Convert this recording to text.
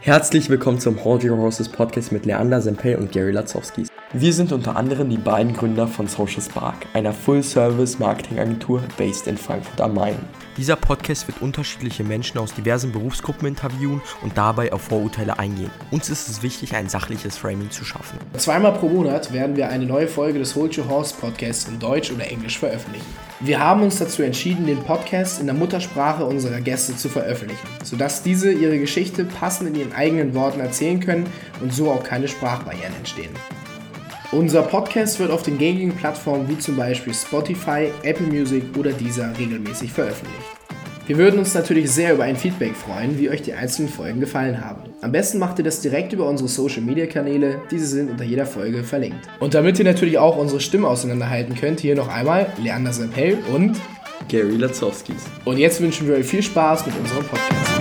Herzlich willkommen zum Hold Your Horses Podcast mit Leander Sempel und Gary Latzowskis. Wir sind unter anderem die beiden Gründer von Social Spark, einer Full-Service-Marketing-Agentur based in Frankfurt am Main. Dieser Podcast wird unterschiedliche Menschen aus diversen Berufsgruppen interviewen und dabei auf Vorurteile eingehen. Uns ist es wichtig, ein sachliches Framing zu schaffen. Zweimal pro Monat werden wir eine neue Folge des Hold Your Horse Podcasts in Deutsch oder Englisch veröffentlichen. Wir haben uns dazu entschieden, den Podcast in der Muttersprache unserer Gäste zu veröffentlichen, sodass diese ihre Geschichte passend in ihren eigenen Worten erzählen können und so auch keine Sprachbarrieren entstehen. Unser Podcast wird auf den gängigen Plattformen wie zum Beispiel Spotify, Apple Music oder Deezer regelmäßig veröffentlicht. Wir würden uns natürlich sehr über ein Feedback freuen, wie euch die einzelnen Folgen gefallen haben. Am besten macht ihr das direkt über unsere Social Media Kanäle, diese sind unter jeder Folge verlinkt. Und damit ihr natürlich auch unsere Stimme auseinanderhalten könnt, hier noch einmal Leander Sempel und Gary Latzowskis. Und jetzt wünschen wir euch viel Spaß mit unserem Podcast.